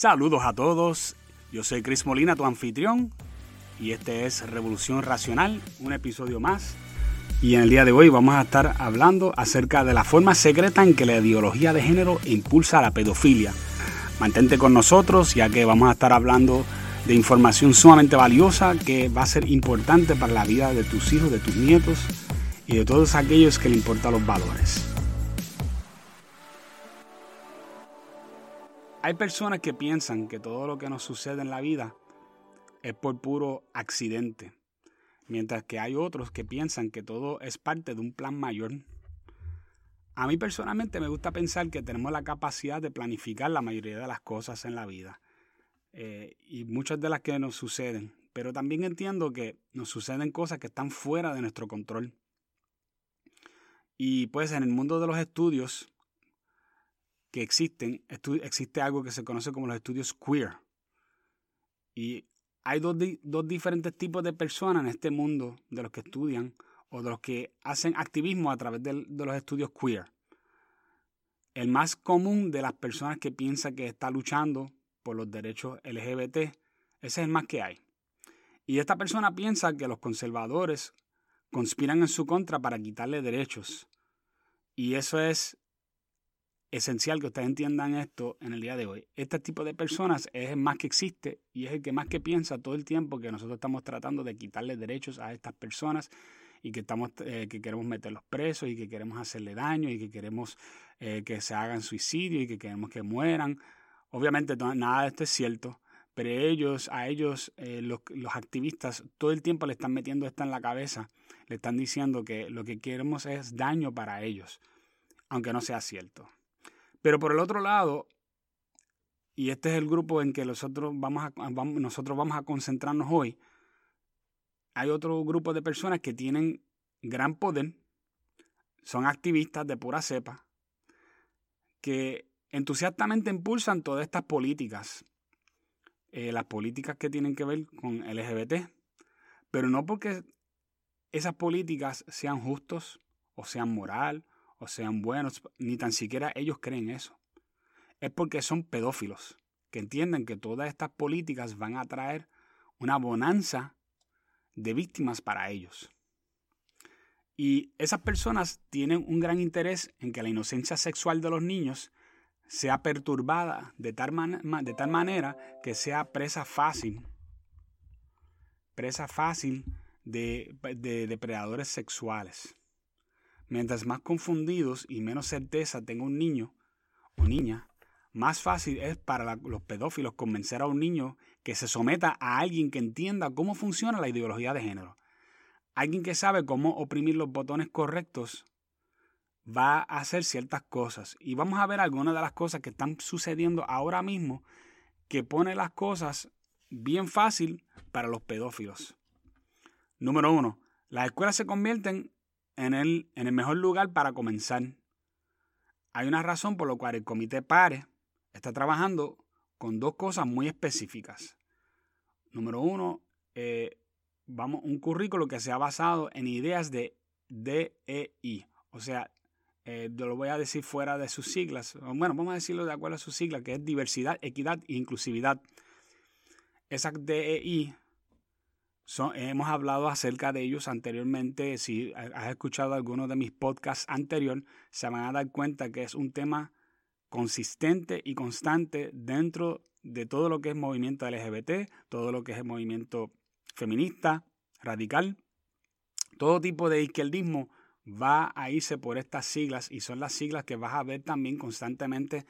Saludos a todos, yo soy Chris Molina, tu anfitrión, y este es Revolución Racional, un episodio más. Y en el día de hoy vamos a estar hablando acerca de la forma secreta en que la ideología de género impulsa la pedofilia. Mantente con nosotros ya que vamos a estar hablando de información sumamente valiosa que va a ser importante para la vida de tus hijos, de tus nietos y de todos aquellos que le importan los valores. Hay personas que piensan que todo lo que nos sucede en la vida es por puro accidente, mientras que hay otros que piensan que todo es parte de un plan mayor. A mí personalmente me gusta pensar que tenemos la capacidad de planificar la mayoría de las cosas en la vida eh, y muchas de las que nos suceden, pero también entiendo que nos suceden cosas que están fuera de nuestro control. Y pues en el mundo de los estudios, que existen, existe algo que se conoce como los estudios queer. Y hay dos, diferentes tipos de personas en este mundo de los que estudian o de los que hacen activismo a través de, de los estudios queer. El más común de las personas que piensa que está luchando por los derechos LGBT, ese es el más que hay. Y esta persona piensa que los conservadores conspiran en su contra para quitarle derechos. Y eso es esencial que ustedes entiendan esto en el día de hoy. Este tipo de personas es el más que existe y es el que más que piensa todo el tiempo que nosotros estamos tratando de quitarle derechos a estas personas y que estamos eh, que queremos meterlos presos y que queremos hacerle daño y que queremos eh, que se hagan suicidio y que queremos que mueran. Obviamente nada de esto es cierto, pero ellos, a ellos, eh, los, los activistas, todo el tiempo le están metiendo esto en la cabeza, le están diciendo que lo que queremos es daño para ellos, aunque no sea cierto. Pero por el otro lado, y este es el grupo en que nosotros vamos a, nosotros vamos a concentrarnos hoy, hay otro grupo de personas que tienen gran poder, son activistas de pura cepa, que entusiastamente impulsan todas estas políticas, eh, las políticas que tienen que ver con LGBT, pero no porque esas políticas sean justos o sean moral o sean buenos, ni tan siquiera ellos creen eso. Es porque son pedófilos, que entienden que todas estas políticas van a traer una bonanza de víctimas para ellos. Y esas personas tienen un gran interés en que la inocencia sexual de los niños sea perturbada de tal, de tal manera que sea presa fácil, presa fácil de, de depredadores sexuales. Mientras más confundidos y menos certeza tenga un niño o niña, más fácil es para los pedófilos convencer a un niño que se someta a alguien que entienda cómo funciona la ideología de género. Alguien que sabe cómo oprimir los botones correctos va a hacer ciertas cosas. Y vamos a ver algunas de las cosas que están sucediendo ahora mismo que pone las cosas bien fácil para los pedófilos. Número uno, las escuelas se convierten en el, en el mejor lugar para comenzar. Hay una razón por la cual el comité PARE está trabajando con dos cosas muy específicas. Número uno, eh, vamos, un currículo que se ha basado en ideas de DEI. O sea, eh, lo voy a decir fuera de sus siglas. Bueno, vamos a decirlo de acuerdo a sus siglas, que es diversidad, equidad e inclusividad. Esas DEI hemos hablado acerca de ellos anteriormente. Si has escuchado algunos de mis podcasts anteriores, se van a dar cuenta que es un tema consistente y constante dentro de todo lo que es movimiento LGBT, todo lo que es el movimiento feminista, radical. Todo tipo de izquierdismo va a irse por estas siglas y son las siglas que vas a ver también constantemente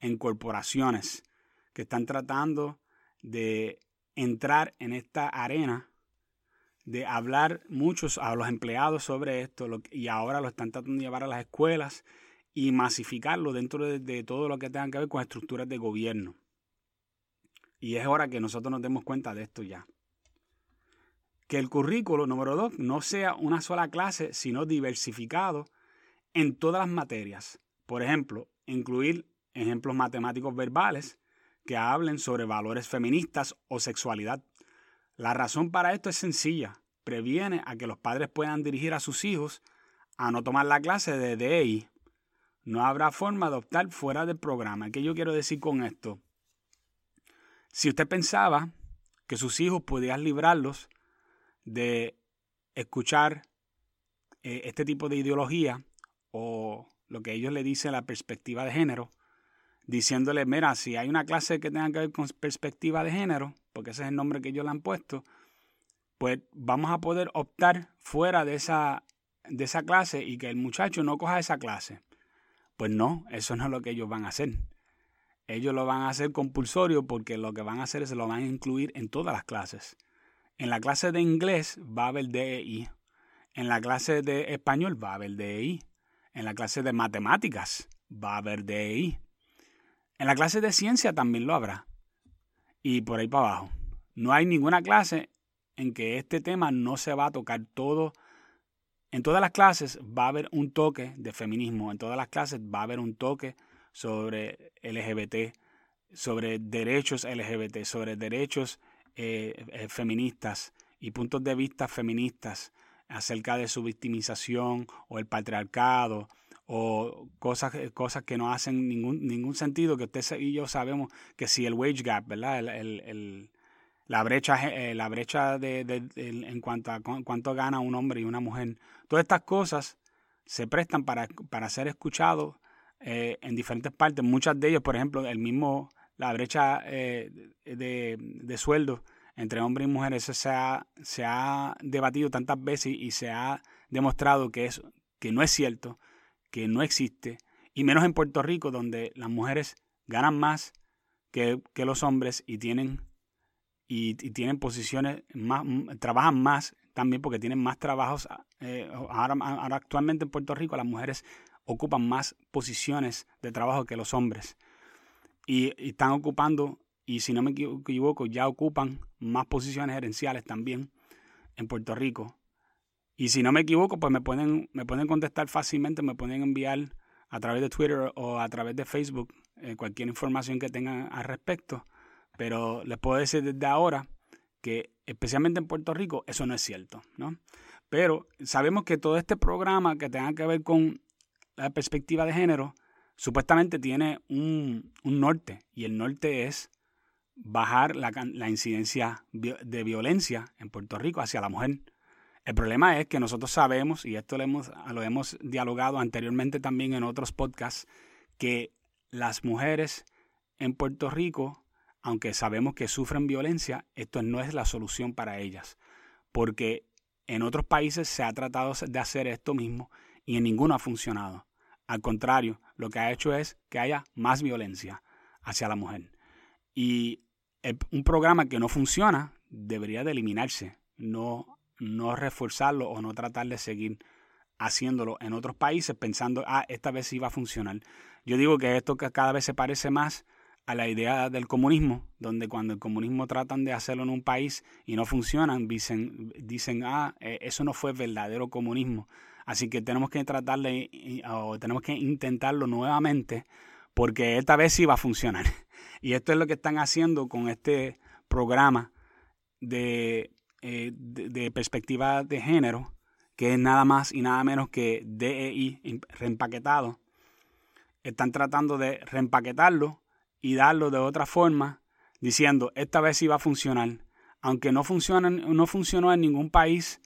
en corporaciones que están tratando de entrar en esta arena de hablar muchos a los empleados sobre esto y ahora lo están tratando de llevar a las escuelas y masificarlo dentro de, todo lo que tenga que ver con estructuras de gobierno. Y es hora que nosotros nos demos cuenta de esto ya. Que el currículo número dos no sea una sola clase, sino diversificado en todas las materias. Por ejemplo, incluir ejemplos matemáticos verbales que hablen sobre valores feministas o sexualidad la razón para esto es sencilla. Previene a que los padres puedan dirigir a sus hijos a no tomar la clase de DEI. No habrá forma de optar fuera del programa. ¿Qué yo quiero decir con esto? Si usted pensaba que sus hijos podían librarlos de escuchar eh, este tipo de ideología o lo que ellos le dicen la perspectiva de género, diciéndole, mira, si hay una clase que tenga que ver con perspectiva de género, porque ese es el nombre que ellos le han puesto, pues vamos a poder optar fuera de esa, de esa clase y que el muchacho no coja esa clase. Pues no, eso no es lo que ellos van a hacer. Ellos lo van a hacer compulsorio porque lo que van a hacer es lo van a incluir en todas las clases. En la clase de inglés va a haber DEI. En la clase de español va a haber DEI. En la clase de matemáticas va a haber DEI. En la clase de ciencia también lo habrá. Y por ahí para abajo. No hay ninguna clase en que este tema no se va a tocar todo. En todas las clases va a haber un toque de feminismo. En todas las clases va a haber un toque sobre LGBT, sobre derechos LGBT, sobre derechos eh, eh, feministas y puntos de vista feministas acerca de su victimización o el patriarcado o cosas, cosas que no hacen ningún, ningún sentido, que usted y yo sabemos que si el wage gap, ¿verdad? El, la brecha, eh, la brecha de, en cuanto a cuánto gana un hombre y una mujer, todas estas cosas se prestan para, para ser escuchados eh, en diferentes partes. Muchas de ellas, por ejemplo, el mismo, la brecha eh, de, de sueldo entre hombres y mujeres se ha, se ha debatido tantas veces y se ha demostrado que, es, que no es cierto, que no existe, y menos en Puerto Rico, donde las mujeres ganan más que, los hombres y tienen, y, tienen posiciones más, trabajan más también porque tienen más trabajos. Eh, ahora, ahora actualmente en Puerto Rico las mujeres ocupan más posiciones de trabajo que los hombres. y, están ocupando y si no me equivoco, ya ocupan más posiciones gerenciales también en Puerto Rico. Y si no me equivoco, pues me pueden, me pueden contestar fácilmente, me pueden enviar a través de Twitter o a través de Facebook eh, cualquier información que tengan al respecto. Pero les puedo decir desde ahora que especialmente en Puerto Rico eso no es cierto, ¿no? Pero sabemos que todo este programa que tenga que ver con la perspectiva de género supuestamente tiene un, un norte y el norte es bajar la, la incidencia de violencia en Puerto Rico hacia la mujer. El problema es que nosotros sabemos, y esto lo hemos, lo hemos dialogado anteriormente también en otros podcasts, que las mujeres en Puerto Rico, aunque sabemos que sufren violencia, esto no es la solución para ellas, porque en otros países se ha tratado de hacer esto mismo y en ninguno ha funcionado. Al contrario, lo que ha hecho es que haya más violencia hacia la mujer. Y un programa que no funciona debería de eliminarse, no, no reforzarlo o no tratar de seguir haciéndolo en otros países pensando, ah, esta vez sí va a funcionar. Yo digo que esto cada vez se parece más a la idea del comunismo, donde cuando el comunismo tratan de hacerlo en un país y no funcionan, dicen, dicen ah, e, eso no fue verdadero comunismo. Así que tenemos que tratarle o tenemos que intentarlo nuevamente porque esta vez sí va a funcionar. Y esto es lo que están haciendo con este programa de, eh, de, perspectiva de género, que es nada más y nada menos que DEI reempaquetado. Están tratando de reempaquetarlo y darlo de otra forma, diciendo, esta vez sí va a funcionar. Aunque no, no funcionó en ningún país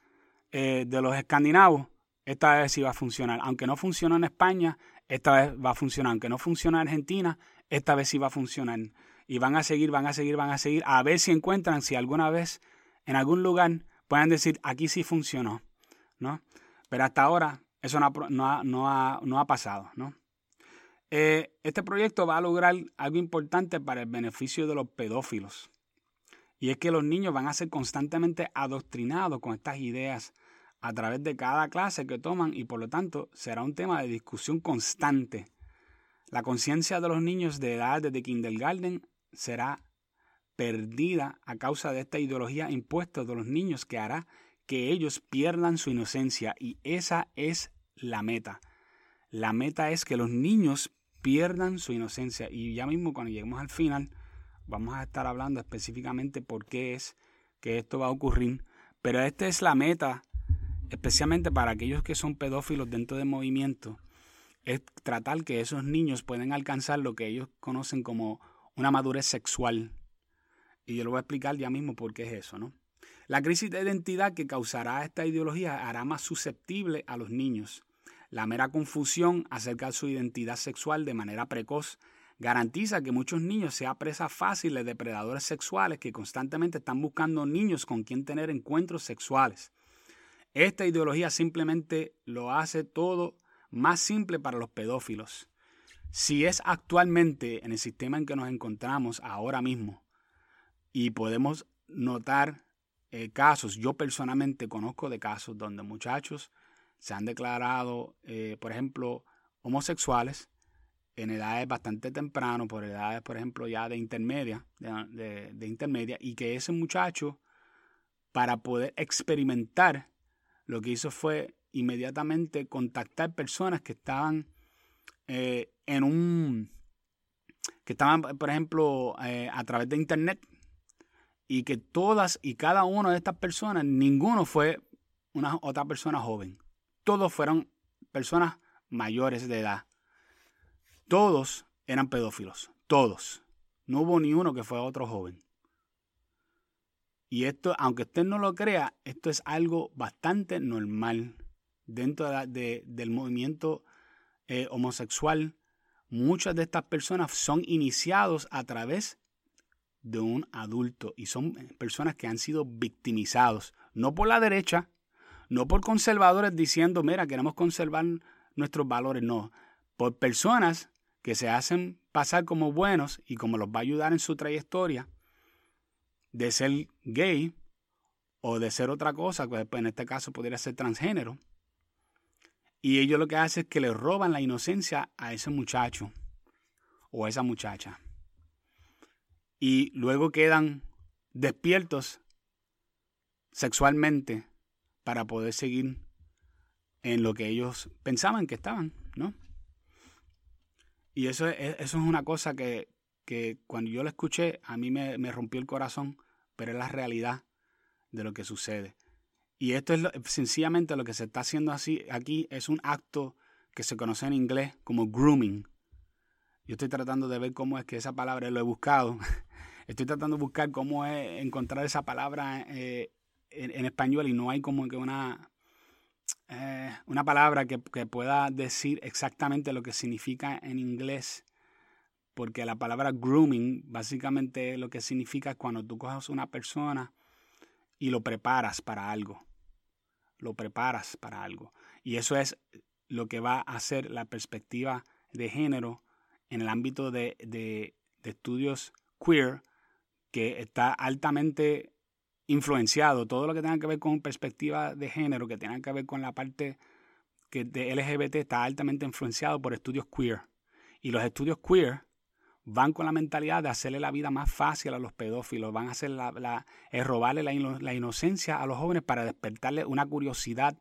eh, de los escandinavos, esta vez sí va a funcionar. Aunque no funcionó en España, esta vez va a funcionar. Aunque no funciona en Argentina, esta vez sí va a funcionar. Y van a seguir, van a seguir, van a seguir, a ver si encuentran, si alguna vez en algún lugar puedan decir, aquí sí funcionó, ¿no? Pero hasta ahora eso no ha, pasado, ¿no? Eh, este proyecto va a lograr algo importante para el beneficio de los pedófilos. Y es que los niños van a ser constantemente adoctrinados con estas ideas a través de cada clase que toman y por lo tanto será un tema de discusión constante la conciencia de los niños de edad desde kindergarten será perdida a causa de esta ideología impuesta de los niños que hará que ellos pierdan su inocencia y esa es la meta. La meta es que los niños pierdan su inocencia y ya mismo cuando lleguemos al final vamos a estar hablando específicamente por qué es que esto va a ocurrir, pero esta es la meta especialmente para aquellos que son pedófilos dentro del movimiento es tratar que esos niños pueden alcanzar lo que ellos conocen como una madurez sexual. Y yo lo voy a explicar ya mismo por qué es eso, ¿no? La crisis de identidad que causará esta ideología hará más susceptible a los niños. La mera confusión acerca de su identidad sexual de manera precoz garantiza que muchos niños sean presas fáciles de depredadores sexuales que constantemente están buscando niños con quien tener encuentros sexuales. Esta ideología simplemente lo hace todo más simple para los pedófilos. Si es actualmente en el sistema en que nos encontramos ahora mismo y podemos notar eh, casos, yo personalmente conozco de casos donde muchachos se han declarado, eh, por ejemplo, homosexuales en edades bastante temprano, por edades, por ejemplo, ya de intermedia, de, intermedia, y que ese muchacho, para poder experimentar, lo que hizo fue inmediatamente contactar personas que estaban eh, en un, que estaban, por ejemplo, a través de internet, y que todas y cada una de estas personas, ninguno fue una otra persona joven. Todos fueron personas mayores de edad. Todos eran pedófilos, todos. No hubo ni uno que fue otro joven. Y esto, aunque usted no lo crea, esto es algo bastante normal dentro de, del movimiento eh, homosexual. Muchas de estas personas son iniciados a través de un adulto y son personas que han sido victimizados, no por la derecha, no por conservadores diciendo, mira, queremos conservar nuestros valores, no, por personas que se hacen pasar como buenos y como los va a ayudar en su trayectoria de ser gay o de ser otra cosa, pues en este caso podría ser transgénero. Y ellos lo que hacen es que le roban la inocencia a ese muchacho o a esa muchacha. Y luego quedan despiertos sexualmente para poder seguir en lo que ellos pensaban que estaban, ¿no? Y eso es, eso es una cosa que, cuando yo lo escuché, a mí me, rompió el corazón, pero es la realidad de lo que sucede. Y esto es sencillamente lo que se está haciendo así aquí, es un acto que se conoce en inglés como grooming. Yo estoy tratando de ver cómo es que esa palabra lo he buscado. Estoy tratando de buscar cómo es encontrar esa palabra eh, en, español y no hay como que una, eh, una palabra que, pueda decir exactamente lo que significa en inglés, porque la palabra grooming básicamente lo que significa es cuando tú coges una persona y lo preparas para algo, lo preparas para algo. Y eso es lo que va a hacer la perspectiva de género en el ámbito de, de estudios queer, que está altamente influenciado todo lo que tenga que ver con perspectiva de género, que tenga que ver con la parte que de LGBT, está altamente influenciado por estudios queer. Y los estudios queer van con la mentalidad de hacerle la vida más fácil a los pedófilos, van a hacer la, robarle la, la inocencia a los jóvenes para despertarle una curiosidad.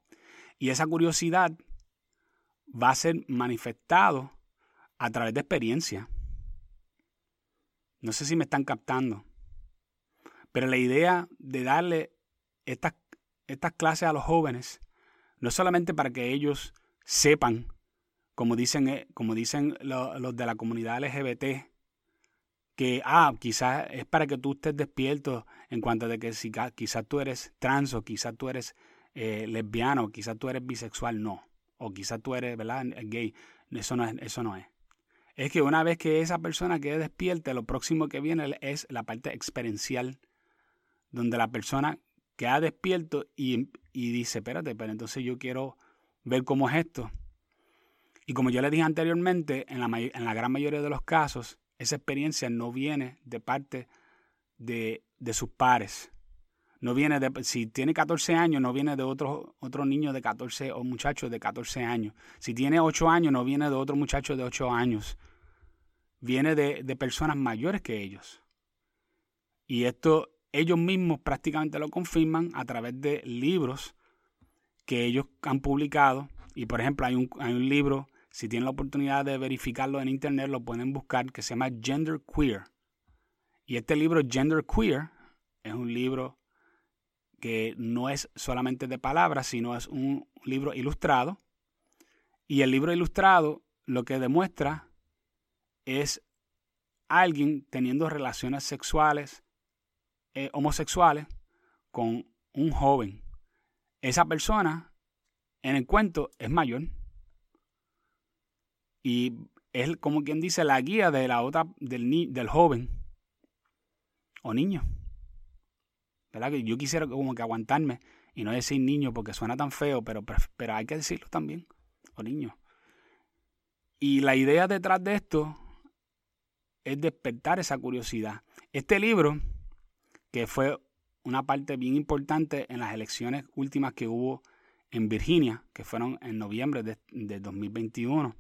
Y esa curiosidad va a ser manifestado a través de experiencia. No sé si me están captando. Pero la idea de darle estas, estas clases a los jóvenes no es solamente para que ellos sepan, como dicen, eh, como dicen los, de la comunidad LGBT, que, ah, quizás es para que tú estés despierto en cuanto de que si, quizás tú eres trans o quizás tú eres eh, lesbiano, quizás tú eres bisexual, no. O quizás tú eres, ¿verdad?, gay. Eso no es. Eso no es. es que una vez que esa persona quede despierta, lo próximo que viene es la parte experiencial donde la persona queda despierto y, dice, espérate, pero entonces yo quiero ver cómo es esto. Y como yo le dije anteriormente, en la, en la gran mayoría de los casos, esa experiencia no viene de parte de, sus pares. No viene de, si tiene 14 años, no viene de otro, otro niño de 14 o muchacho de 14 años. Si tiene 8 años, no viene de otro muchacho de 8 años. Viene de, de personas mayores que ellos. Y esto ellos mismos prácticamente lo confirman a través de libros que ellos han publicado. Y por ejemplo, hay un, hay un libro, si tienen la oportunidad de verificarlo en internet, lo pueden buscar, que se llama Gender Queer. Y este libro, Gender Queer, es un libro que no es solamente de palabras, sino es un libro ilustrado. Y el libro ilustrado lo que demuestra es alguien teniendo relaciones sexuales eh, homosexuales con un joven. Esa persona en el cuento es mayor. Y es como quien dice la guía de la otra, del, del joven o niño. ¿Verdad? Que yo quisiera como que aguantarme y no decir niño porque suena tan feo, pero, pero hay que decirlo también, o niño. Y la idea detrás de esto es despertar esa curiosidad. Este libro, que fue una parte bien importante en las elecciones últimas que hubo en Virginia, que fueron en noviembre de, 2021,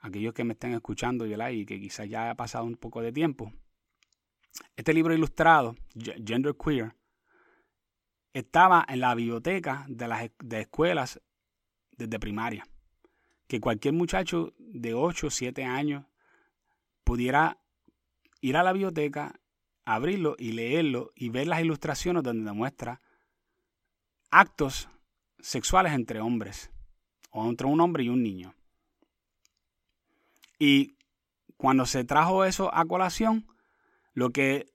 aquellos que me estén escuchando y que quizás ya haya pasado un poco de tiempo, este libro ilustrado, Gender Queer, estaba en la biblioteca de las de escuelas desde primaria. Que cualquier muchacho de 8 o 7 años pudiera ir a la biblioteca, abrirlo y leerlo y ver las ilustraciones donde demuestra actos sexuales entre hombres o entre un hombre y un niño. Y cuando se trajo eso a colación, lo que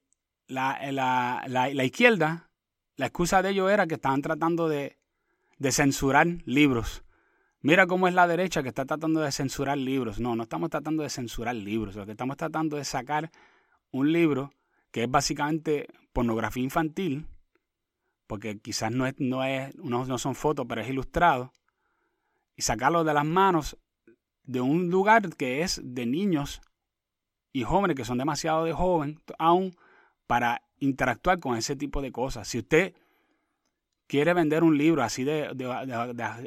la, la, la, izquierda, la excusa de ellos era que estaban tratando de, de censurar libros. Mira cómo es la derecha que está tratando de censurar libros. No, no estamos tratando de censurar libros. Lo que estamos tratando de sacar un libro que es básicamente pornografía infantil, porque quizás no, es, no, es, no, son fotos, pero es ilustrado, y sacarlo de las manos de un lugar que es de niños y jóvenes que son demasiado de joven aún para interactuar con ese tipo de cosas. Si usted quiere vender un libro así de,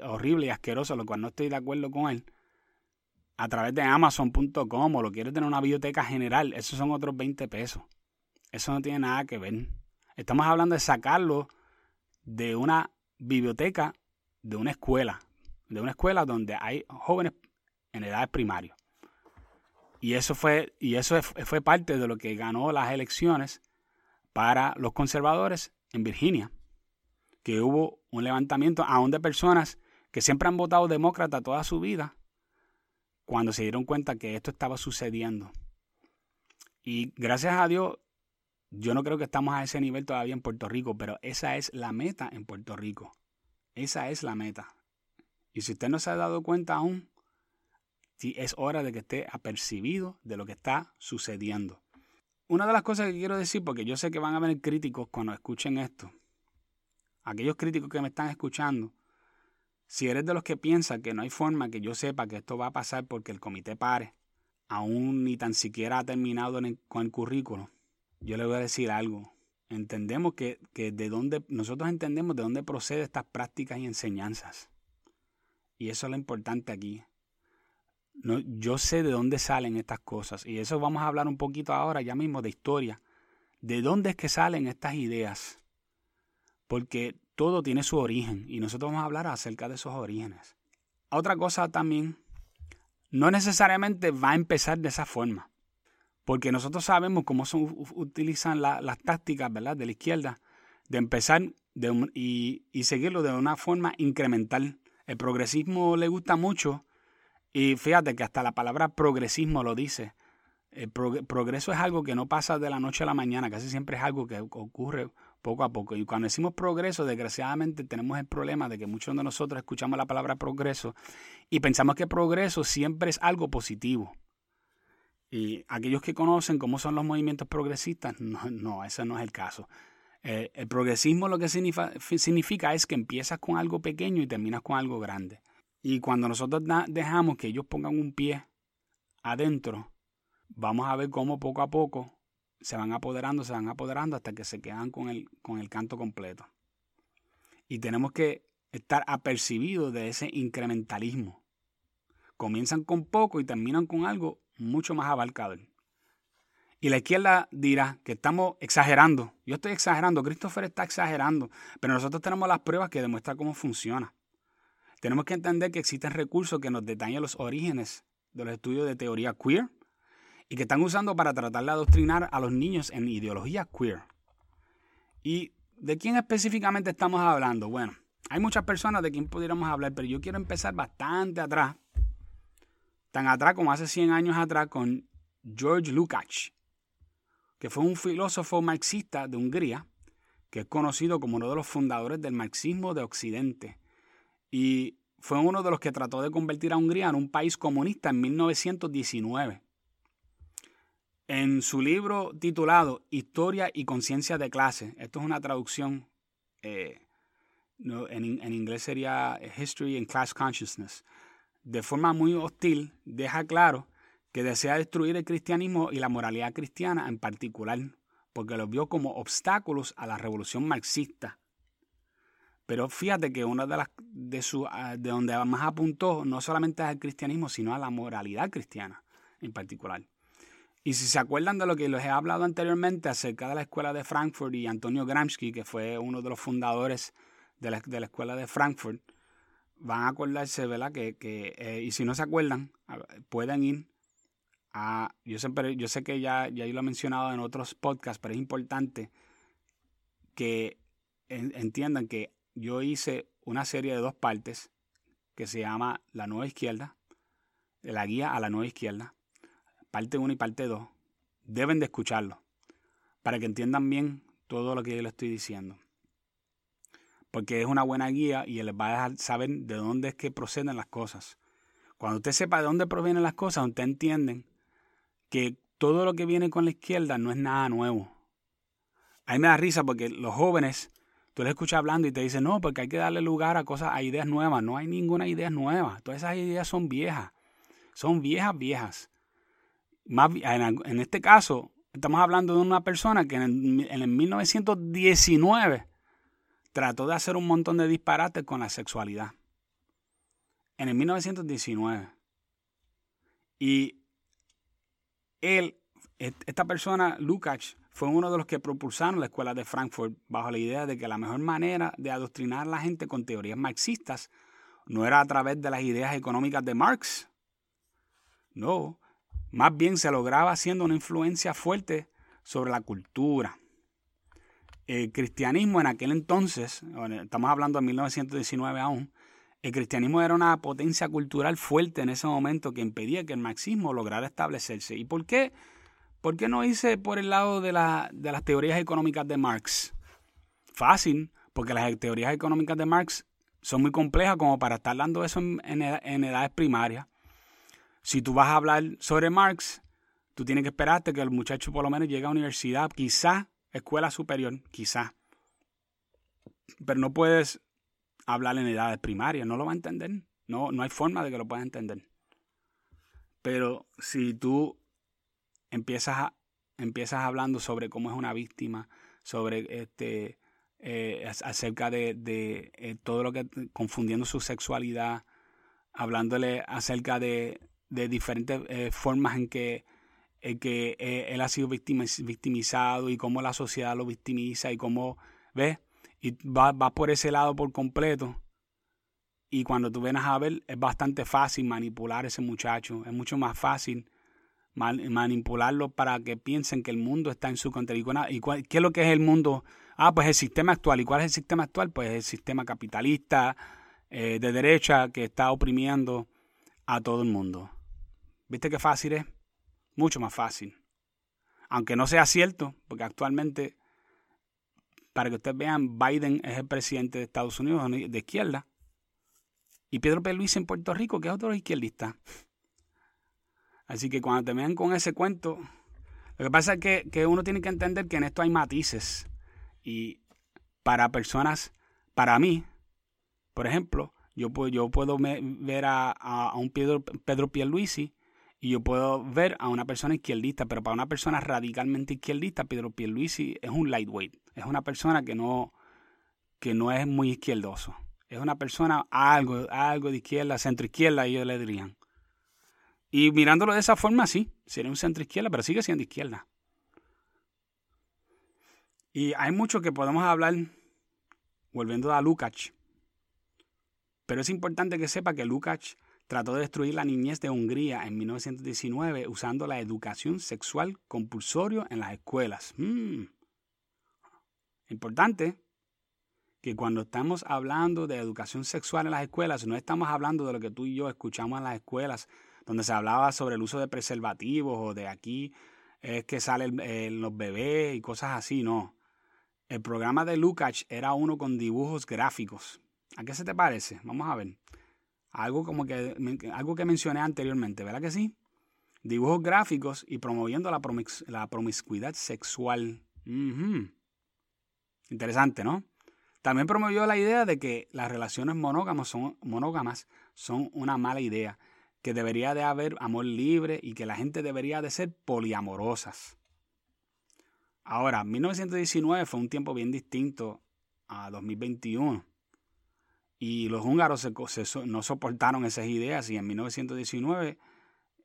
horrible y asqueroso, lo cual no estoy de acuerdo con él, a través de amazon.com o lo quiere tener una biblioteca general, esos son otros 20 pesos. Eso no tiene nada que ver. Estamos hablando de sacarlo de una biblioteca de una escuela, de una escuela donde hay jóvenes en edad primaria. Y eso fue, y eso fue parte de lo que ganó las elecciones para los conservadores en Virginia. Que hubo un levantamiento aún de personas que siempre han votado demócrata toda su vida cuando se dieron cuenta que esto estaba sucediendo. Y gracias a Dios, yo no creo que estamos a ese nivel todavía en Puerto Rico, pero esa es la meta en Puerto Rico. Esa es la meta. Y si usted no se ha dado cuenta aún, sí es hora de que esté apercibido de lo que está sucediendo. Una de las cosas que quiero decir, porque yo sé que van a venir críticos cuando escuchen esto, aquellos críticos que me están escuchando, si eres de los que piensa que no hay forma que yo sepa que esto va a pasar porque el comité pare, aún ni tan siquiera ha terminado con el currículo, yo le voy a decir algo. Entendemos que, que de dónde, nosotros entendemos de dónde proceden estas prácticas y enseñanzas. Y eso es lo importante aquí. No, yo sé de dónde salen estas cosas y eso vamos a hablar un poquito ahora ya mismo de historia. ¿De dónde es que salen estas ideas? Porque todo tiene su origen y nosotros vamos a hablar acerca de esos orígenes. Otra cosa también, no necesariamente va a empezar de esa forma, porque nosotros sabemos cómo son, utilizan las tácticas ¿verdad? de la izquierda de empezar y seguirlo de una forma incremental. El progresismo le gusta mucho y fíjate que hasta la palabra progresismo lo dice. El progreso es algo que no pasa de la noche a la mañana, casi siempre es algo que ocurre poco a poco. Y cuando decimos progreso, desgraciadamente tenemos el problema de que muchos de nosotros escuchamos la palabra progreso y pensamos que progreso siempre es algo positivo. Y aquellos que conocen cómo son los movimientos progresistas, no, no ese no es el caso. Eh, el progresismo lo que significa, significa es que empiezas con algo pequeño y terminas con algo grande. Y cuando nosotros dejamos que ellos pongan un pie adentro, vamos a ver cómo poco a poco se van apoderando, se van apoderando hasta que se quedan con el, con el canto completo. Y tenemos que estar apercibidos de ese incrementalismo. Comienzan con poco y terminan con algo mucho más abarcador. Y la izquierda dirá que estamos exagerando. Yo estoy exagerando, Christopher está exagerando, pero nosotros tenemos las pruebas que demuestran cómo funciona. Tenemos que entender que existen recursos que nos detallan los orígenes de los estudios de teoría queer y que están usando para tratar de adoctrinar a los niños en ideología queer. ¿Y de quién específicamente estamos hablando? Bueno, hay muchas personas de quien pudiéramos hablar, pero yo quiero empezar bastante atrás, tan atrás como hace 100 años atrás con George Lukács, que fue un filósofo marxista de Hungría, que es conocido como uno de los fundadores del marxismo de Occidente. Y fue uno de los que trató de convertir a Hungría en un país comunista en 1919. En su libro titulado Historia y Conciencia de Clase, esto es una traducción, eh, en, inglés sería History and Class Consciousness, de forma muy hostil deja claro que desea destruir el cristianismo y la moralidad cristiana en particular, porque los vio como obstáculos a la revolución marxista. Pero fíjate que una de las de su ah, de donde más apuntó no solamente al cristianismo, sino a la moralidad cristiana en particular. Y si se acuerdan de lo que les he hablado anteriormente acerca de la escuela de Frankfurt y Antonio Gramsci, que fue uno de los fundadores de la, escuela de Frankfurt, van a acordarse, ¿verdad? Que, eh, y si no se acuerdan, pueden ir a, yo, siempre, yo sé que ya, ya yo lo he mencionado en otros podcasts, pero es importante que entiendan que yo hice una serie de dos partes que se llama La Nueva Izquierda, la guía a la Nueva Izquierda parte 1 y parte 2, deben de escucharlo para que entiendan bien todo lo que yo les estoy diciendo. Porque es una buena guía y les va a dejar saber de dónde es que proceden las cosas. Cuando usted sepa de dónde provienen las cosas, usted entiende que todo lo que viene con la izquierda no es nada nuevo. A mí me da risa porque los jóvenes, tú les escuchas hablando y te dicen, no, porque hay que darle lugar a cosas, a ideas nuevas. No hay ninguna idea nueva. Todas esas ideas son viejas. Son viejas, viejas en, este caso, estamos hablando de una persona que en el, 1919 trató de hacer un montón de disparates con la sexualidad. En el 1919. Y él, esta persona, Lukács, fue uno de los que propulsaron la escuela de Frankfurt bajo la idea de que la mejor manera de adoctrinar a la gente con teorías marxistas no era a través de las ideas económicas de Marx. No, más bien se lograba haciendo una influencia fuerte sobre la cultura. El cristianismo en aquel entonces, estamos hablando de 1919 aún, el cristianismo era una potencia cultural fuerte en ese momento que impedía que el marxismo lograra establecerse. ¿Y por qué? ¿Por qué no hice por el lado de, las teorías económicas de Marx? Fácil, porque las teorías económicas de Marx son muy complejas como para estar dando eso en edades primarias. Si tú vas a hablar sobre Marx, tú tienes que esperarte que el muchacho por lo menos llegue a universidad, quizá escuela superior, quizá. Pero no puedes hablar en edades primarias, no lo va a entender. No, no hay forma de que lo pueda entender. Pero si tú empiezas, empiezas hablando sobre cómo es una víctima, sobre este, eh, acerca de, de eh, todo lo que, confundiendo su sexualidad, hablándole acerca de, de diferentes eh, formas en que, que eh, él ha sido victimizado y cómo la sociedad lo victimiza y cómo, ¿ves? Y va, va por ese lado por completo. Y cuando tú vienes a ver, es bastante fácil manipular a ese muchacho. Es mucho más fácil manipularlo para que piensen que el mundo está en su contenido. ¿Y qué es lo que es el mundo? Ah, pues el sistema actual. ¿Y cuál es el sistema actual? Pues el sistema capitalista eh, de derecha que está oprimiendo a todo el mundo. ¿Viste qué fácil es? Mucho más fácil. Aunque no sea cierto, porque actualmente, para que ustedes vean, Biden es el presidente de Estados Unidos de izquierda. Y Pedro P. Luis en Puerto Rico, que es otro izquierdista. Así que cuando te vean con ese cuento, lo que pasa es que, que uno tiene que entender que en esto hay matices. Y para personas, para mí, por ejemplo, yo puedo, yo puedo ver a, a, un Pedro, Pedro Pierluisi y yo puedo ver a una persona izquierdista, pero para una persona radicalmente izquierdista, Pedro Pierluisi es un lightweight. Es una persona que no, que no es muy izquierdoso. Es una persona algo, algo de izquierda, centro izquierda, ellos le dirían. Y mirándolo de esa forma, sí, sería un centro izquierda, pero sigue siendo izquierda. Y hay mucho que podemos hablar, volviendo a Lukács. Pero es importante que sepa que Lukács trató de destruir la niñez de Hungría en 1919 usando la educación sexual compulsorio en las escuelas. Mm. Importante que cuando estamos hablando de educación sexual en las escuelas, no estamos hablando de lo que tú y yo escuchamos en las escuelas, donde se hablaba sobre el uso de preservativos o de aquí es que salen los bebés y cosas así, no. El programa de Lukács era uno con dibujos gráficos. ¿A qué se te parece? Vamos a ver. Algo como que algo que mencioné anteriormente, ¿verdad que sí? Dibujos gráficos y promoviendo la, promiscuidad sexual. Interesante, ¿no? También promovió la idea de que las relaciones monógamas son, monógamas son una mala idea, que debería de haber amor libre y que la gente debería de ser poliamorosas. Ahora, 1919 fue un tiempo bien distinto a 2021. Y los húngaros no soportaron esas ideas y en 1919,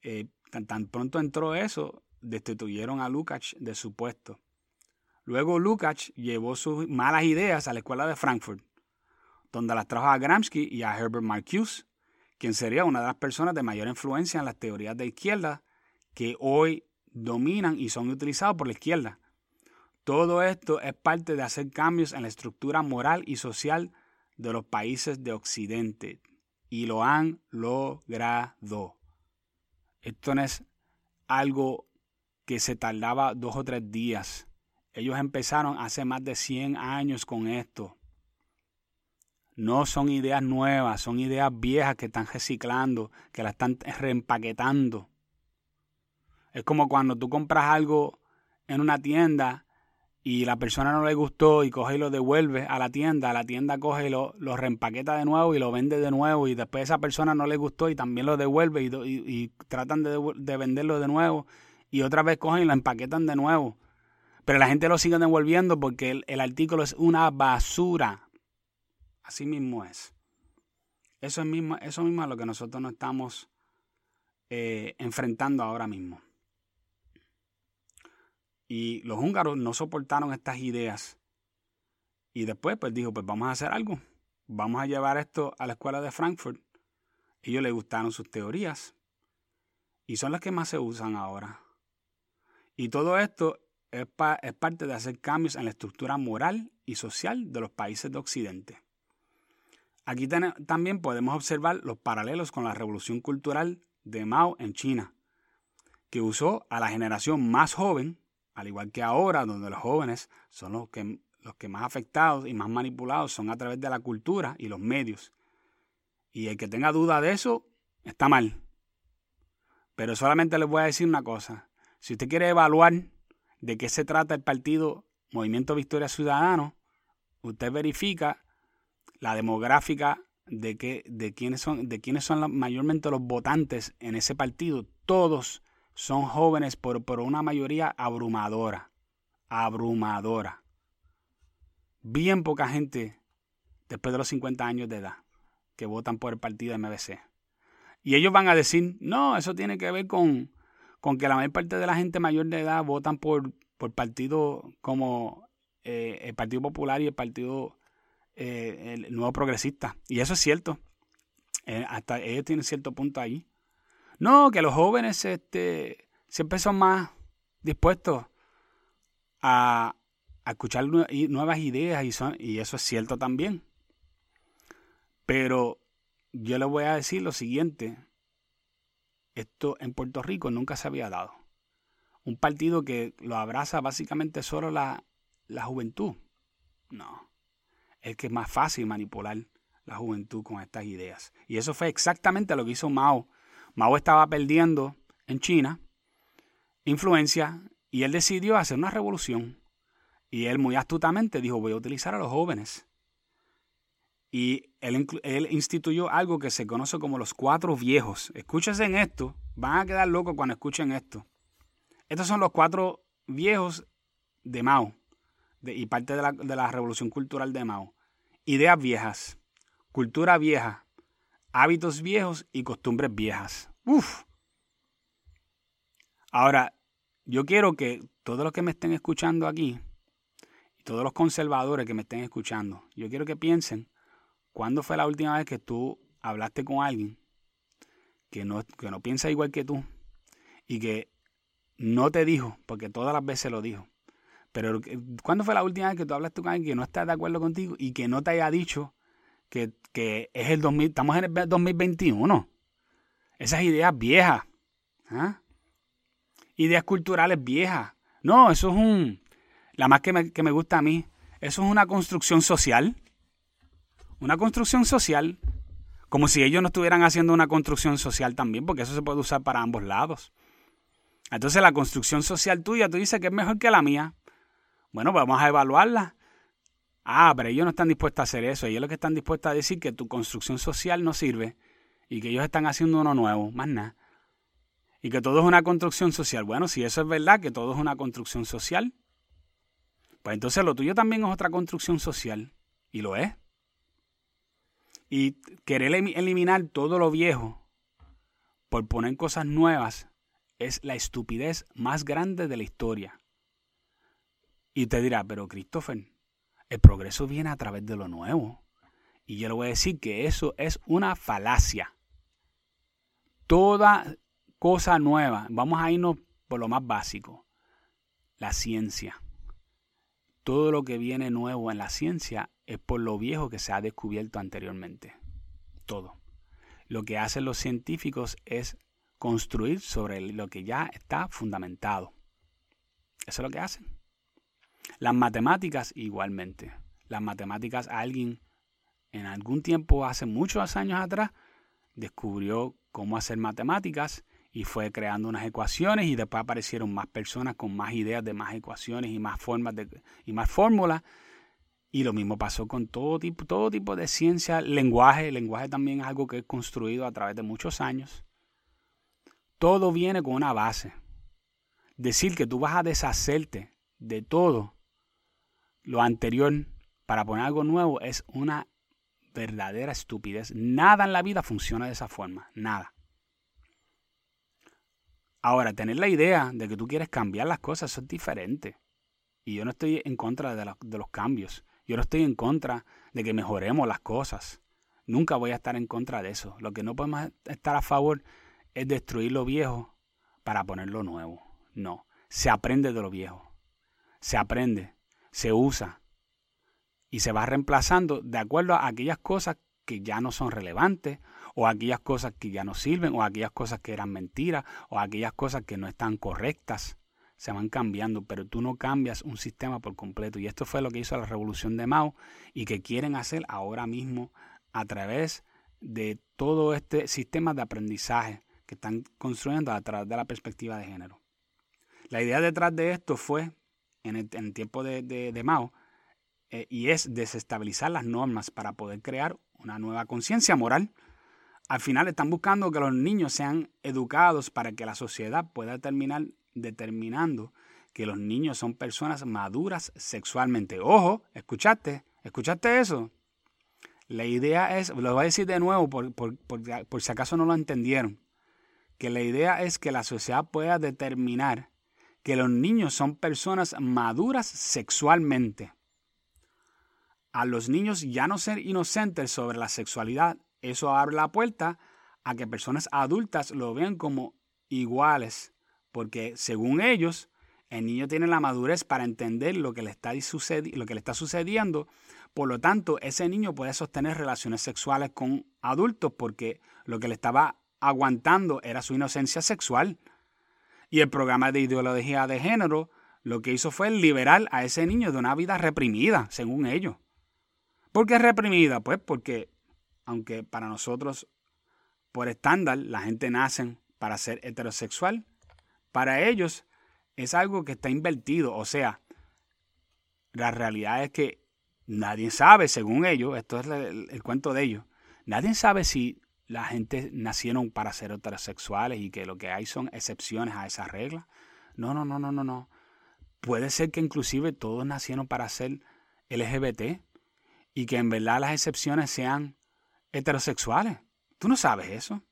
eh, tan, pronto entró eso, destituyeron a Lukács de su puesto. Luego Lukács llevó sus malas ideas a la escuela de Frankfurt, donde las trajo a Gramsci y a Herbert Marcuse, quien sería una de las personas de mayor influencia en las teorías de izquierda que hoy dominan y son utilizados por la izquierda. Todo esto es parte de hacer cambios en la estructura moral y social de los países de Occidente y lo han logrado. Esto no es algo que se tardaba dos o tres días. Ellos empezaron hace más de 100 años con esto. No son ideas nuevas, son ideas viejas que están reciclando, que las están reempaquetando. Es como cuando tú compras algo en una tienda y la persona no le gustó y coge y lo devuelve a la tienda, la tienda coge y lo, reempaqueta de nuevo y lo vende de nuevo y después esa persona no le gustó y también lo devuelve y, tratan de, de, venderlo de nuevo y otra vez cogen y lo empaquetan de nuevo. Pero la gente lo sigue devolviendo porque el, artículo es una basura. Así mismo es. Eso, es mismo, eso mismo es lo que nosotros nos estamos eh, enfrentando ahora mismo. Y los húngaros no soportaron estas ideas. Y después, pues dijo, pues vamos a hacer algo. Vamos a llevar esto a la escuela de Frankfurt. Ellos les gustaron sus teorías. Y son las que más se usan ahora. Y todo esto es, parte de hacer cambios en la estructura moral y social de los países de Occidente. Aquí también podemos observar los paralelos con la revolución cultural de Mao en China, que usó a la generación más joven, al igual que ahora, donde los jóvenes son los que, los que más afectados y más manipulados son a través de la cultura y los medios. Y el que tenga duda de eso, está mal. Pero solamente les voy a decir una cosa. Si usted quiere evaluar de qué se trata el partido Movimiento Victoria Ciudadano, usted verifica la demográfica de, que, de, quiénes son, de quiénes son mayormente los votantes en ese partido. Todos son jóvenes por, por una mayoría abrumadora. Abrumadora. Bien poca gente después de los 50 años de edad que votan por el partido MBC. Y ellos van a decir, no, eso tiene que ver con, con que la mayor parte de la gente mayor de edad votan por, por partidos como eh, el Partido Popular y el Partido eh, el Nuevo Progresista. Y eso es cierto. Eh, hasta ellos tienen cierto punto ahí. No, que los jóvenes este, siempre son más dispuestos a, escuchar nuevas ideas y, y eso es cierto también. Pero yo les voy a decir lo siguiente, esto en Puerto Rico nunca se había dado. Un partido que lo abraza básicamente solo la, la juventud. No. Es que es más fácil manipular la juventud con estas ideas. Y eso fue exactamente lo que hizo Mao. Mao estaba perdiendo en China influencia y él decidió hacer una revolución. Y él muy astutamente dijo, voy a utilizar a los jóvenes. Y él, instituyó algo que se conoce como los cuatro viejos. Escúchense en esto, van a quedar locos cuando escuchen esto. Estos son los cuatro viejos de Mao y parte de la, de la revolución cultural de Mao. Ideas viejas, cultura vieja, hábitos viejos y costumbres viejas. Uf. Ahora, yo quiero que todos los que me estén escuchando aquí, todos los conservadores que me estén escuchando, yo quiero que piensen ¿Cuándo fue la última vez que tú hablaste con alguien que no, que no piensa igual que tú y que no te dijo, porque todas las veces lo dijo, pero ¿cuándo fue la última vez que tú hablaste con alguien que no está de acuerdo contigo y que no te haya dicho que, es el 2000, estamos en el 2021? Esas ideas viejas. ¿ah? ideas culturales viejas. No, eso es un, la más que me, que me gusta a mí, eso es una construcción social. Una construcción social, como si ellos no estuvieran haciendo una construcción social también, porque eso se puede usar para ambos lados. Entonces la construcción social tuya, tú dices que es mejor que la mía. Bueno, pues vamos a evaluarla. Ah, pero ellos no están dispuestos a hacer eso. Ellos lo que están dispuestos a decir que tu construcción social no sirve y que ellos están haciendo uno nuevo, más nada. Y que todo es una construcción social. Bueno, si eso es verdad, que todo es una construcción social, pues entonces lo tuyo también es otra construcción social. Y lo es. Y querer eliminar todo lo viejo por poner cosas nuevas es la estupidez más grande de la historia. Y te dirá, pero Christopher, el progreso viene a través de lo nuevo. Y yo le voy a decir que eso es una falacia. Toda cosa nueva, vamos a irnos por lo más básico, la ciencia. Todo lo que viene nuevo en la ciencia es por lo viejo que se ha descubierto anteriormente. Todo. Lo que hacen los científicos es construir sobre lo que ya está fundamentado. Eso es lo que hacen. Las matemáticas igualmente. Las matemáticas, alguien en algún tiempo, hace muchos años atrás, descubrió cómo hacer matemáticas y fue creando unas ecuaciones y después aparecieron más personas con más ideas de más ecuaciones y más formas de, y más fórmulas. Y lo mismo pasó con todo tipo, todo tipo de ciencia, lenguaje. Lenguaje también es algo que es construido a través de muchos años. Todo viene con una base. Decir que tú vas a deshacerte de todo lo anterior para poner algo nuevo es una verdadera estupidez. Nada en la vida funciona de esa forma. Nada. Ahora, tener la idea de que tú quieres cambiar las cosas, es diferente. Y yo no estoy en contra de, de, los cambios. Yo no estoy en contra de que mejoremos las cosas. Nunca voy a estar en contra de eso. Lo que no podemos estar a favor es destruir lo viejo para poner lo nuevo. No, se aprende de lo viejo. Se aprende, se usa y se va reemplazando de acuerdo a aquellas cosas que ya no son relevantes o aquellas cosas que ya no sirven o aquellas cosas que eran mentiras o aquellas cosas que no están correctas. Se van cambiando, pero tú no cambias un sistema por completo. Y esto fue lo que hizo la revolución de Mao y que quieren hacer ahora mismo a través de todo este sistema de aprendizaje que están construyendo a través de la perspectiva de género. La idea detrás de esto fue, en el, tiempo de, Mao, eh, y es desestabilizar las normas para poder crear una nueva conciencia moral. Al final están buscando que los niños sean educados para que la sociedad pueda terminar determinando que los niños son personas maduras sexualmente. Ojo, escuchaste, escuchaste eso. La idea es, lo voy a decir de nuevo por, por si acaso no lo entendieron que la idea es que la sociedad pueda determinar que los niños son personas maduras sexualmente. A los niños ya no ser inocentes sobre la sexualidad, eso abre la puerta a que personas adultas lo vean como iguales, porque según ellos, el niño tiene la madurez para entender lo que le está, lo que le está sucediendo, por lo tanto, ese niño puede sostener relaciones sexuales con adultos porque lo que le estaba aguantando era su inocencia sexual. Y el programa de ideología de género lo que hizo fue liberar a ese niño de una vida reprimida, según ellos. ¿Por qué reprimida? Pues porque, aunque para nosotros, por estándar, la gente nace para ser heterosexual, para ellos es algo que está invertido. O sea, la realidad es que nadie sabe, según ellos, esto es el, el cuento de ellos, nadie sabe si la gente nacieron para ser heterosexuales y que lo que hay son excepciones a esa regla. No, no, no, no, no, no. Puede ser que inclusive todos nacieron para ser LGBT y que en verdad las excepciones sean heterosexuales. Tú no sabes eso.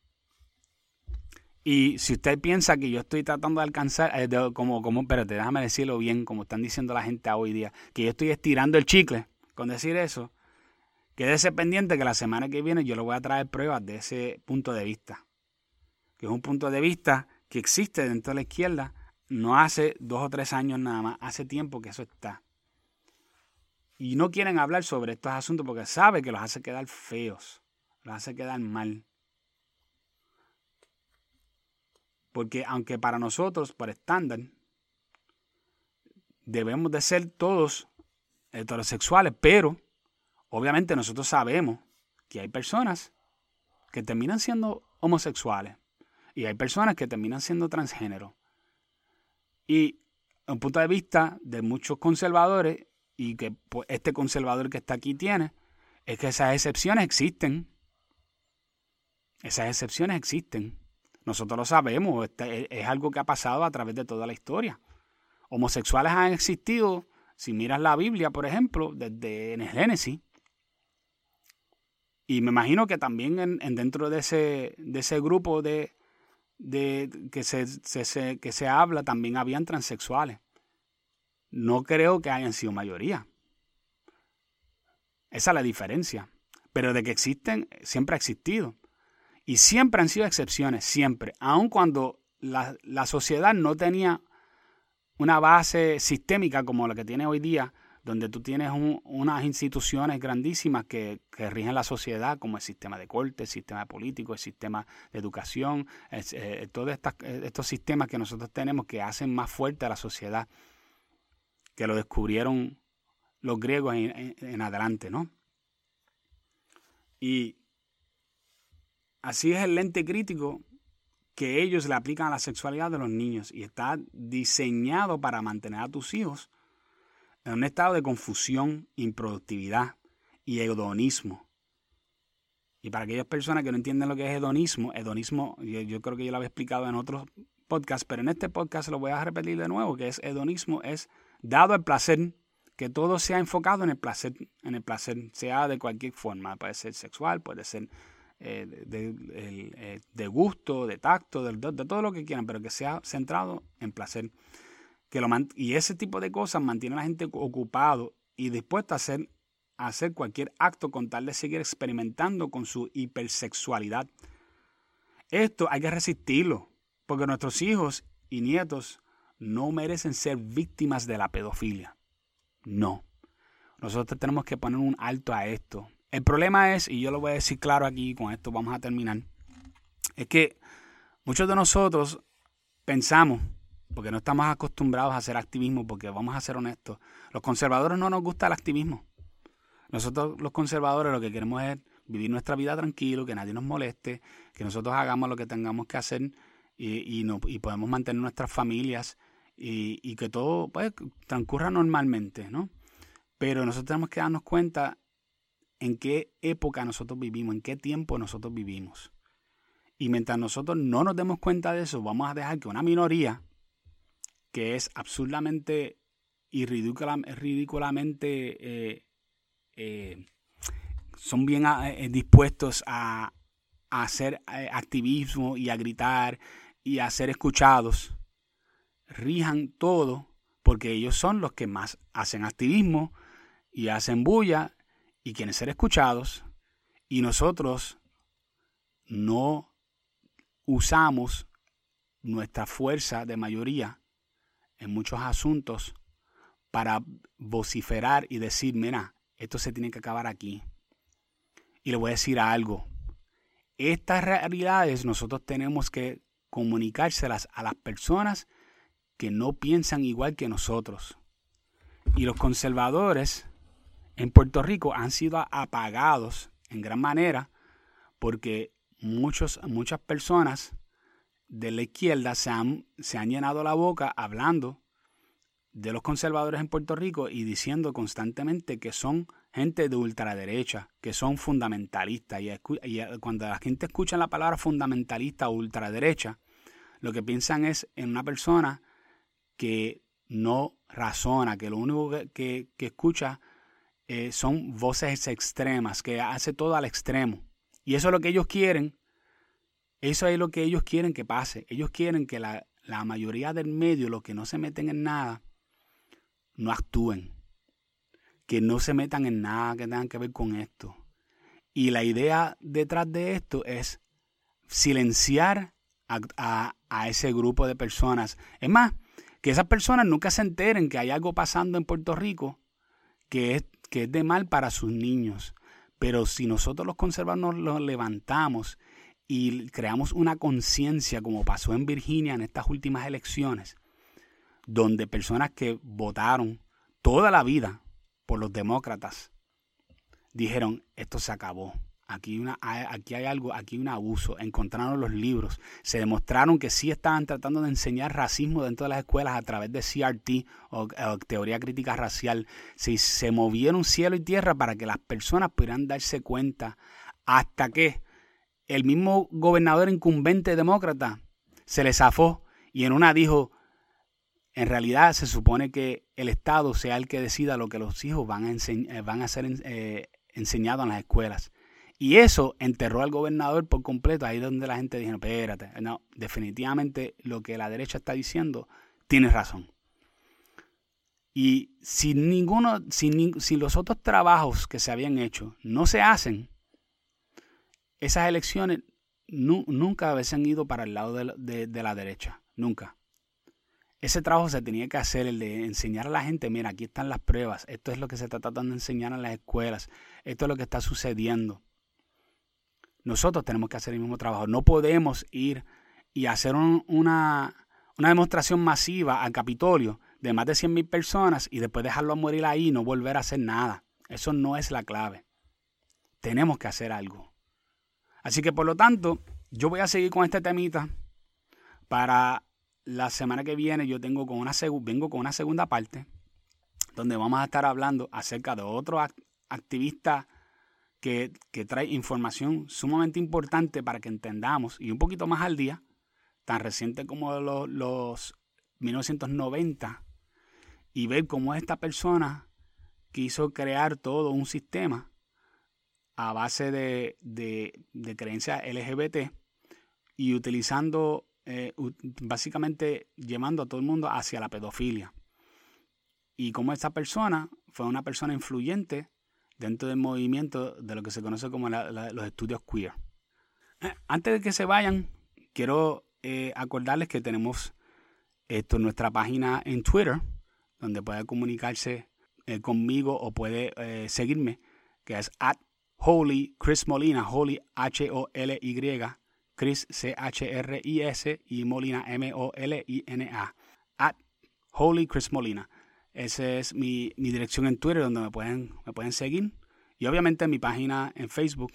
Y si usted piensa que yo estoy tratando de alcanzar, eh, como, como, pero déjame decirlo bien, como están diciendo la gente hoy día, que yo estoy estirando el chicle con decir eso, Quédese pendiente que la semana que viene yo le voy a traer pruebas de ese punto de vista. Que es un punto de vista que existe dentro de la izquierda. No hace dos o tres años nada más, hace tiempo que eso está. Y no quieren hablar sobre estos asuntos porque sabe que los hace quedar feos, los hace quedar mal. Porque aunque para nosotros, por estándar, debemos de ser todos heterosexuales, pero obviamente nosotros sabemos que hay personas que terminan siendo homosexuales y hay personas que terminan siendo transgénero. Y un punto de vista de muchos conservadores, y que pues, este conservador que está aquí tiene, es que esas excepciones existen. Esas excepciones existen. Nosotros lo sabemos, este, es algo que ha pasado a través de toda la historia. Homosexuales han existido, si miras la Biblia, por ejemplo, desde en el Génesis. Y me imagino que también en, dentro de ese, de ese grupo de, de que, se, se, que se habla, también habían transexuales. No creo que hayan sido mayoría. Esa es la diferencia. Pero de que existen, siempre ha existido. Y siempre han sido excepciones, siempre. Aun cuando la, la sociedad no tenía una base sistémica como la que tiene hoy día, donde tú tienes unas instituciones grandísimas que, rigen la sociedad, como el sistema de corte, el sistema político, el sistema de educación, eh, todos eh, estos sistemas que nosotros tenemos que hacen más fuerte a la sociedad, que lo descubrieron los griegos en, en adelante, ¿no? Y así es el lente crítico que ellos le aplican a la sexualidad de los niños y está diseñado para mantener a tus hijos en un estado de confusión, improductividad y hedonismo. Y para aquellas personas que no entienden lo que es hedonismo, hedonismo, yo, creo que yo lo había explicado en otros podcasts, pero en este podcast lo voy a repetir de nuevo, que es hedonismo, es dado el placer, que todo sea enfocado en el placer, en el placer, sea de cualquier forma, puede ser sexual, puede ser eh, de, eh, de, gusto, de tacto, de, todo lo que quieran, pero que sea centrado en placer y ese tipo de cosas mantiene a la gente ocupado y dispuesta a hacer, a hacer cualquier acto con tal de seguir experimentando con su hipersexualidad. Esto hay que resistirlo, porque nuestros hijos y nietos no merecen ser víctimas de la pedofilia. No. Nosotros tenemos que poner un alto a esto. El problema es, y yo lo voy a decir claro aquí, con esto vamos a terminar, es que muchos de nosotros pensamos porque no estamos acostumbrados a hacer activismo, porque vamos a ser honestos, los conservadores no nos gusta el activismo. Nosotros los conservadores lo que queremos es vivir nuestra vida tranquilo, que nadie nos moleste, que nosotros hagamos lo que tengamos que hacer y, y, no, y podemos mantener nuestras familias y, y, que todo pues, transcurra normalmente, ¿no? Pero nosotros tenemos que darnos cuenta en qué época nosotros vivimos, en qué tiempo nosotros vivimos. Y mientras nosotros no nos demos cuenta de eso, vamos a dejar que una minoría que es absurdamente y ridículamente eh, eh, son bien eh, dispuestos a, hacer activismo y a gritar y a ser escuchados, rijan todo porque ellos son los que más hacen activismo y hacen bulla y quieren ser escuchados. Y nosotros no usamos nuestra fuerza de mayoría en muchos asuntos para vociferar y decir, mira, esto se tiene que acabar aquí. Y le voy a decir algo. Estas realidades nosotros tenemos que comunicárselas a las personas que no piensan igual que nosotros. Y los conservadores en Puerto Rico han sido apagados en gran manera porque muchos, muchas personas de la izquierda se han, se han llenado la boca hablando de los conservadores en Puerto Rico y diciendo constantemente que son gente de ultraderecha, que son fundamentalistas. Y, cuando la gente escucha la palabra fundamentalista o ultraderecha, lo que piensan es en una persona que no razona, que lo único que, escucha eh, son voces extremas, que hace todo al extremo. Y eso es lo que ellos quieren eso es lo que ellos quieren que pase. Ellos quieren que la, mayoría del medio, los que no se meten en nada, no actúen. Que no se metan en nada que tenga que ver con esto. Y la idea detrás de esto es silenciar a, ese grupo de personas. Es más, que esas personas nunca se enteren que hay algo pasando en Puerto Rico que es, que es de mal para sus niños. Pero si nosotros los conservadores nos levantamos y creamos una conciencia como pasó en Virginia en estas últimas elecciones, donde personas que votaron toda la vida por los demócratas dijeron, esto se acabó. Aquí, una, aquí hay algo, aquí hay un abuso. Encontraron los libros. Se demostraron que sí estaban tratando de enseñar racismo dentro de las escuelas a través de CRT o, teoría crítica racial. Se, se movieron cielo y tierra para que las personas pudieran darse cuenta hasta que el mismo gobernador incumbente demócrata se le zafó y en una dijo, en realidad se supone que el Estado sea el que decida lo que los hijos van a, eh, van a ser eh, enseñados en las escuelas. Y eso enterró al gobernador por completo. Ahí es donde la gente dijo, espérate, no, definitivamente lo que la derecha está diciendo tiene razón. Y si ninguno, si, si los otros trabajos que se habían hecho no se hacen, esas elecciones nunca hubiesen ido para el lado de, la derecha, nunca. Ese trabajo se tenía que hacer, el de enseñar a la gente, mira, aquí están las pruebas, esto es lo que se está tratando de enseñar en las escuelas, esto es lo que está sucediendo. Nosotros tenemos que hacer el mismo trabajo. No podemos ir y hacer una, una, demostración masiva al Capitolio de más de 100.000 personas y después dejarlo morir ahí y no volver a hacer nada. Eso no es la clave. Tenemos que hacer algo. Así que por lo tanto, yo voy a seguir con este temita. Para la semana que viene yo tengo con una vengo con una segunda parte donde vamos a estar hablando acerca de otro activista que, trae información sumamente importante para que entendamos y un poquito más al día, tan reciente como los 1990, y ver cómo esta persona quiso crear todo un sistema a base de, de, creencias LGBT y utilizando, eh, básicamente llevando a todo el mundo hacia la pedofilia. Y como esta persona fue una persona influyente dentro del movimiento de lo que se conoce como los estudios queer. Eh, antes de que se vayan, quiero eh, acordarles que tenemos esto en nuestra página en Twitter, donde puede comunicarse conmigo o puede seguirme, que es at Holy Chris Molina, Holy H-O-L-Y, Chris C-H-R-I-S y Molina M-O-L-I-N-A. At Holy Chris Molina. Esa es mi, dirección en Twitter donde me pueden, me pueden seguir. Y obviamente mi página en Facebook,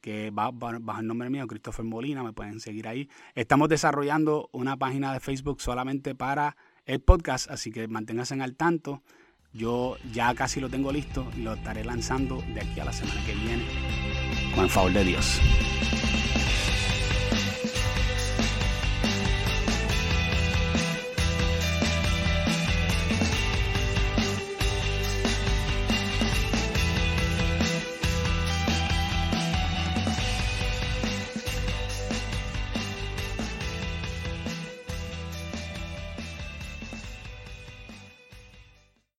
que va bajo el nombre mío, Christopher Molina, me pueden seguir ahí. Estamos desarrollando una página de Facebook solamente para el podcast, así que manténganse al tanto. Yo ya casi lo tengo listo y lo estaré lanzando de aquí a la semana que viene, con el favor de Dios.